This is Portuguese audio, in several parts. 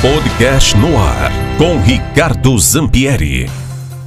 Podcast no ar com Ricardo Zampieri.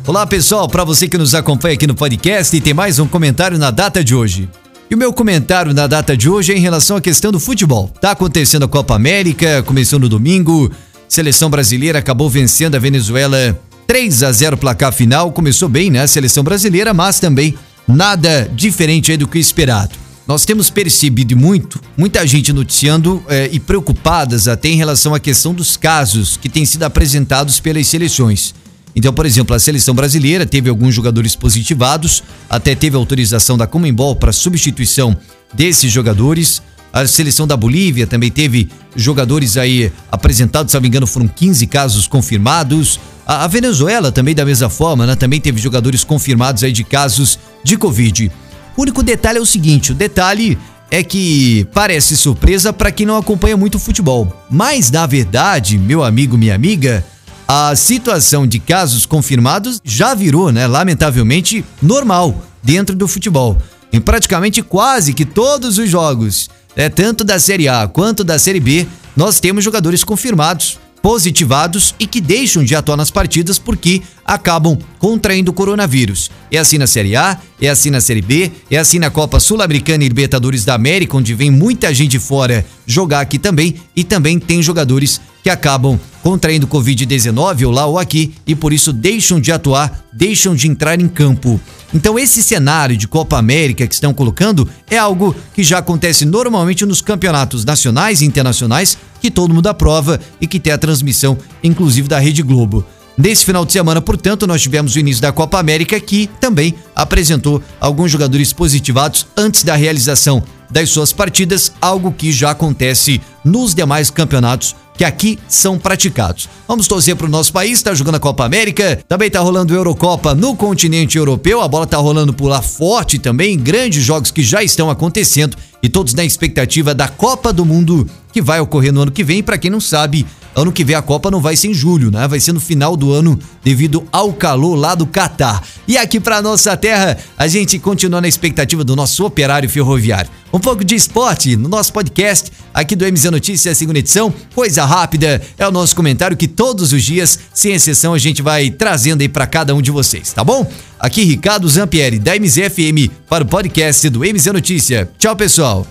Olá pessoal, para você que nos acompanha aqui no podcast, tem mais um comentário na data de hoje. E o meu comentário na data de hoje é em relação à questão do futebol. Tá acontecendo a Copa América, começou no domingo. Seleção brasileira acabou vencendo a Venezuela 3 a 0 placar final. Começou bem, né? A seleção brasileira, mas também nada diferente do que esperado. Nós temos percebido muito, muita gente noticiando eh, e preocupadas até em relação à questão dos casos que têm sido apresentados pelas seleções. Então, por exemplo, a seleção brasileira teve alguns jogadores positivados, até teve autorização da Comembol para substituição desses jogadores. A seleção da Bolívia também teve jogadores aí apresentados, se não me engano, foram 15 casos confirmados. A, a Venezuela também da mesma forma, né? Também teve jogadores confirmados aí de casos de Covid. O único detalhe é o seguinte: o detalhe é que parece surpresa para quem não acompanha muito futebol. Mas, na verdade, meu amigo, minha amiga, a situação de casos confirmados já virou, né, lamentavelmente, normal dentro do futebol. Em praticamente quase que todos os jogos, é tanto da Série A quanto da Série B, nós temos jogadores confirmados positivados e que deixam de atuar nas partidas porque acabam contraindo o coronavírus. É assim na Série A, é assim na Série B, é assim na Copa Sul-Americana e Libertadores da América, onde vem muita gente fora jogar aqui também, e também tem jogadores que acabam contraindo Covid-19 ou lá ou aqui e por isso deixam de atuar, deixam de entrar em campo. Então esse cenário de Copa América que estão colocando é algo que já acontece normalmente nos campeonatos nacionais e internacionais, que todo mundo aprova e que tem a transmissão inclusive da Rede Globo. Nesse final de semana, portanto, nós tivemos o início da Copa América que também apresentou alguns jogadores positivados antes da realização das suas partidas, algo que já acontece nos demais campeonatos que aqui são praticados. Vamos torcer para o nosso país, está jogando a Copa América, também está rolando Eurocopa no continente europeu, a bola está rolando por lá forte também, grandes jogos que já estão acontecendo e todos na expectativa da Copa do Mundo que vai ocorrer no ano que vem. Para quem não sabe, ano que vem a Copa não vai ser em julho, né? Vai ser no final do ano devido ao calor lá do Catar. E aqui para nossa terra, a gente continua na expectativa do nosso operário ferroviário. Um pouco de esporte no nosso podcast aqui do MZ Notícias, segunda edição. Coisa rápida é o nosso comentário que todos os dias, sem exceção, a gente vai trazendo aí para cada um de vocês, tá bom? Aqui Ricardo Zampieri da MZFM para o podcast do MZ Notícia. Tchau, pessoal.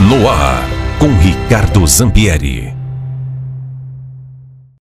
No ar com Ricardo Zampieri.